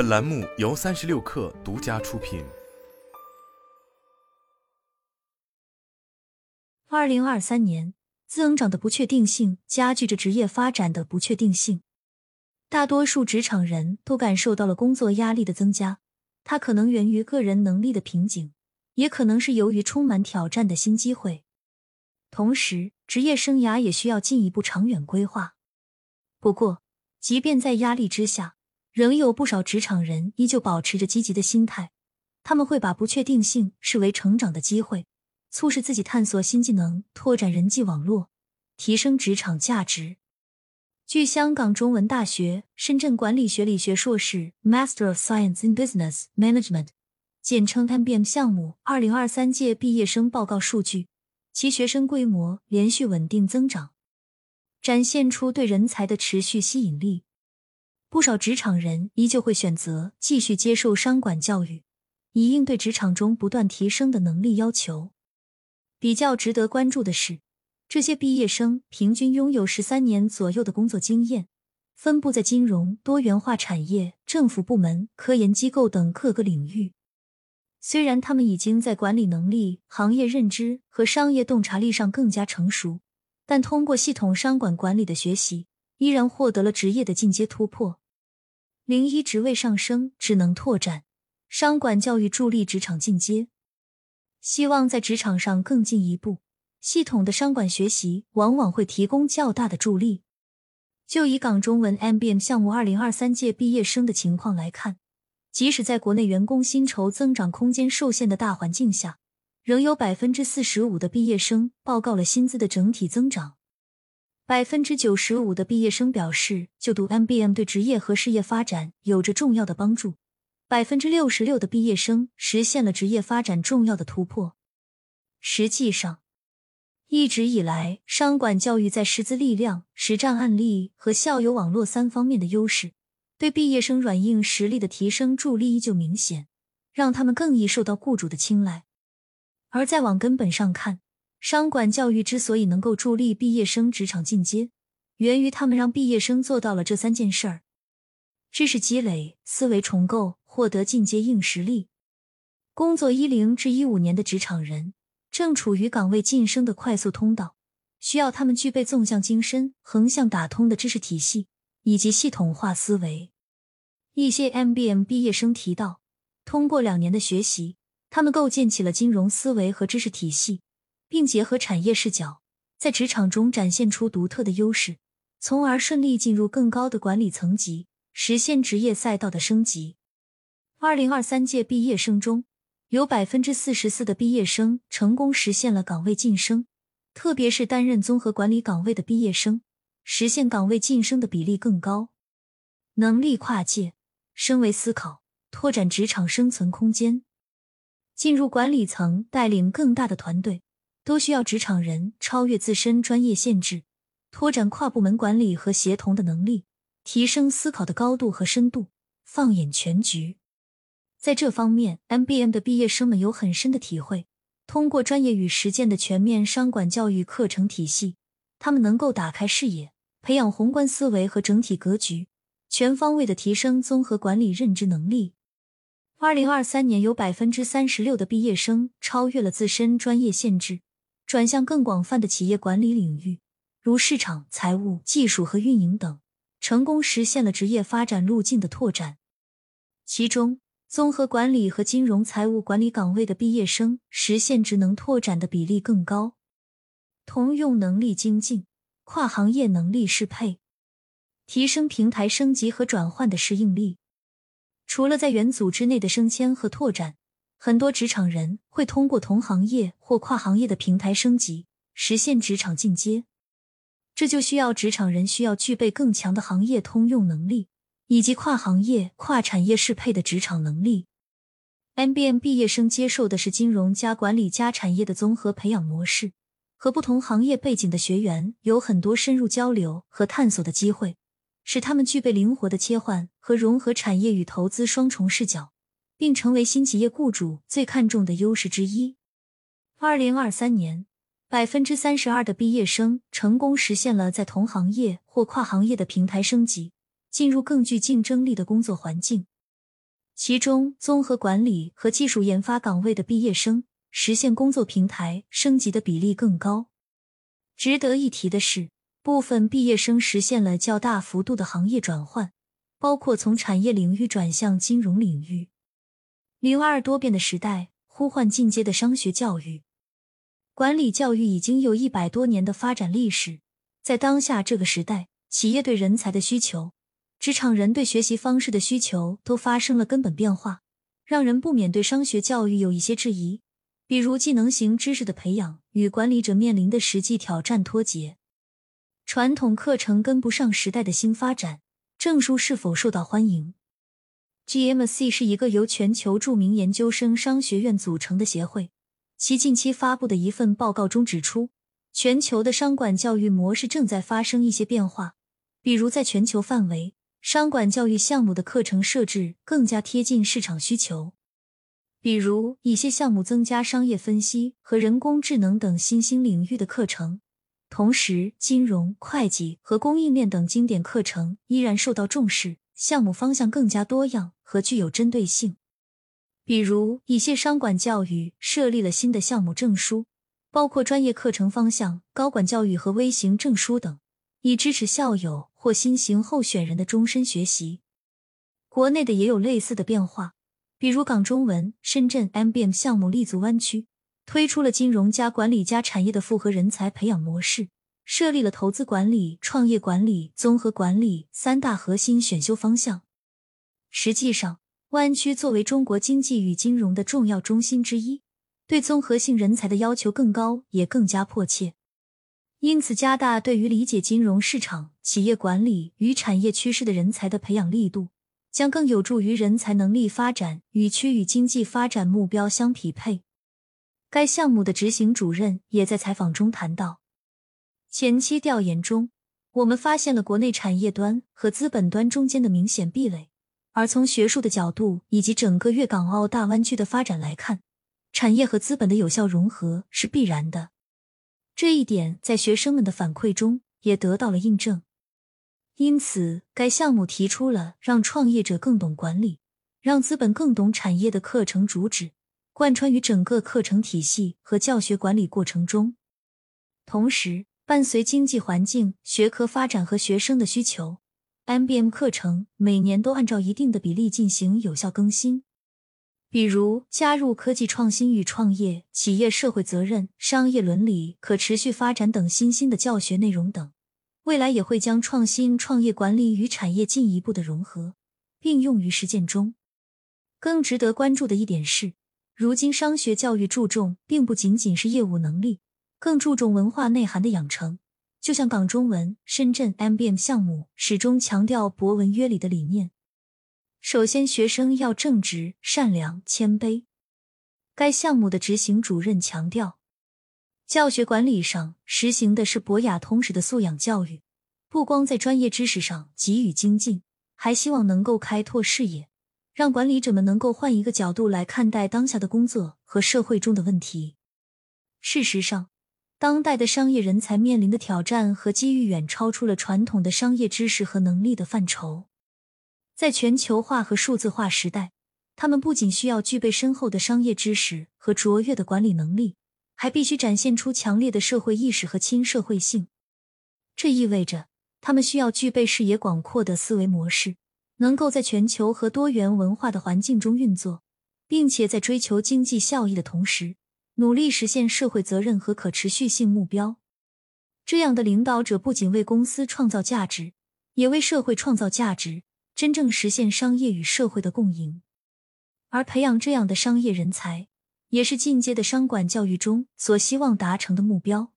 本栏目由三十六氪独家出品。二零二三年，增长的不确定性加剧着职业发展的不确定性。大多数职场人都感受到了工作压力的增加，它可能源于个人能力的瓶颈，也可能是由于充满挑战的新机会。同时，职业生涯也需要进一步长远规划。不过，即便在压力之下，仍有不少职场人依旧保持着积极的心态。他们会把不确定性视为成长的机会，促使自己探索新技能，拓展人际网络，提升职场价值。据香港中文大学深圳管理学理学硕士 （Master of Science in Business Management，简称 MBM） 项目二零二三届毕业生报告数据，其学生规模连续稳定增长，展现出对人才的持续吸引力。不少职场人依旧会选择继续接受商管教育，以应对职场中不断提升的能力要求。比较值得关注的是。这些毕业生平均拥有十三年左右的工作经验，分布在金融、多元化产业、政府部门、科研机构等各个领域。虽然他们已经在管理能力、行业认知和商业洞察力上更加成熟，但通过系统商管管理的学习，依然获得了职业的进阶突破。零一职位上升，职能拓展，商管教育助力职场进阶，希望在职场上更进一步。系统的商管学习往往会提供较大的助力。就以港中文 MBM 项目二零二三届毕业生的情况来看，即使在国内员工薪酬增长空间受限的大环境下，仍有百分之四十五的毕业生报告了薪资的整体增长。百分之九十五的毕业生表示，就读 MBM 对职业和事业发展有着重要的帮助。百分之六十六的毕业生实现了职业发展重要的突破。实际上，一直以来，商管教育在师资力量、实战案例和校友网络三方面的优势，对毕业生软硬实力的提升助力依旧明显，让他们更易受到雇主的青睐。而再往根本上看，商管教育之所以能够助力毕业生职场进阶，源于他们让毕业生做到了这三件事儿：知识积累、思维重构、获得进阶硬实力。工作一零至一五年的职场人。正处于岗位晋升的快速通道，需要他们具备纵向精深、横向打通的知识体系以及系统化思维。一些 MBM 毕业生提到，通过两年的学习，他们构建起了金融思维和知识体系，并结合产业视角，在职场中展现出独特的优势，从而顺利进入更高的管理层级，实现职业赛道的升级。二零二三届毕业生中。有百分之四十四的毕业生成功实现了岗位晋升，特别是担任综合管理岗位的毕业生，实现岗位晋升的比例更高。能力跨界，升维思考，拓展职场生存空间，进入管理层带领更大的团队，都需要职场人超越自身专业限制，拓展跨部门管理和协同的能力，提升思考的高度和深度，放眼全局。在这方面，MBM 的毕业生们有很深的体会。通过专业与实践的全面商管教育课程体系，他们能够打开视野，培养宏观思维和整体格局，全方位的提升综合管理认知能力。二零二三年，有百分之三十六的毕业生超越了自身专业限制，转向更广泛的企业管理领域，如市场、财务、技术和运营等，成功实现了职业发展路径的拓展。其中，综合管理和金融财务管理岗位的毕业生实现职能拓展的比例更高，通用能力精进、跨行业能力适配、提升平台升级和转换的适应力。除了在原组织内的升迁和拓展，很多职场人会通过同行业或跨行业的平台升级，实现职场进阶。这就需要职场人需要具备更强的行业通用能力。以及跨行业、跨产业适配的职场能力。MBM 毕业生接受的是金融加管理加产业的综合培养模式，和不同行业背景的学员有很多深入交流和探索的机会，使他们具备灵活的切换和融合产业与投资双重视角，并成为新企业雇主最看重的优势之一。二零二三年，百分之三十二的毕业生成功实现了在同行业或跨行业的平台升级。进入更具竞争力的工作环境，其中，综合管理和技术研发岗位的毕业生实现工作平台升级的比例更高。值得一提的是，部分毕业生实现了较大幅度的行业转换，包括从产业领域转向金融领域。零二多变的时代呼唤进阶的商学教育，管理教育已经有一百多年的发展历史。在当下这个时代，企业对人才的需求。职场人对学习方式的需求都发生了根本变化，让人不免对商学教育有一些质疑。比如技能型知识的培养与管理者面临的实际挑战脱节，传统课程跟不上时代的新发展，证书是否受到欢迎？GMC 是一个由全球著名研究生商学院组成的协会，其近期发布的一份报告中指出，全球的商管教育模式正在发生一些变化，比如在全球范围。商管教育项目的课程设置更加贴近市场需求，比如一些项目增加商业分析和人工智能等新兴领域的课程，同时金融、会计和供应链等经典课程依然受到重视，项目方向更加多样和具有针对性。比如一些商管教育设立了新的项目证书，包括专业课程方向、高管教育和微型证书等。以支持校友或新型候选人的终身学习。国内的也有类似的变化，比如港中文、深圳 MBM 项目立足湾区，推出了金融加管理加产业的复合人才培养模式，设立了投资管理、创业管理、综合管理三大核心选修方向。实际上，湾区作为中国经济与金融的重要中心之一，对综合性人才的要求更高，也更加迫切。因此，加大对于理解金融市场、企业管理与产业趋势的人才的培养力度，将更有助于人才能力发展与区域经济发展目标相匹配。该项目的执行主任也在采访中谈到，前期调研中，我们发现了国内产业端和资本端中间的明显壁垒，而从学术的角度以及整个粤港澳大湾区的发展来看，产业和资本的有效融合是必然的。这一点在学生们的反馈中也得到了印证，因此该项目提出了让创业者更懂管理，让资本更懂产业的课程主旨，贯穿于整个课程体系和教学管理过程中。同时，伴随经济环境、学科发展和学生的需求，MBM 课程每年都按照一定的比例进行有效更新。比如加入科技创新与创业、企业社会责任、商业伦理、可持续发展等新兴的教学内容等，未来也会将创新创业管理与产业进一步的融合，并用于实践中。更值得关注的一点是，如今商学教育注重并不仅仅是业务能力，更注重文化内涵的养成。就像港中文、深圳 MBM 项目始终强调博文约礼的理念。首先，学生要正直、善良、谦卑。该项目的执行主任强调，教学管理上实行的是博雅通识的素养教育，不光在专业知识上给予精进，还希望能够开拓视野，让管理者们能够换一个角度来看待当下的工作和社会中的问题。事实上，当代的商业人才面临的挑战和机遇远超出了传统的商业知识和能力的范畴。在全球化和数字化时代，他们不仅需要具备深厚的商业知识和卓越的管理能力，还必须展现出强烈的社会意识和亲社会性。这意味着他们需要具备视野广阔的思维模式，能够在全球和多元文化的环境中运作，并且在追求经济效益的同时，努力实现社会责任和可持续性目标。这样的领导者不仅为公司创造价值，也为社会创造价值。真正实现商业与社会的共赢，而培养这样的商业人才，也是进阶的商管教育中所希望达成的目标。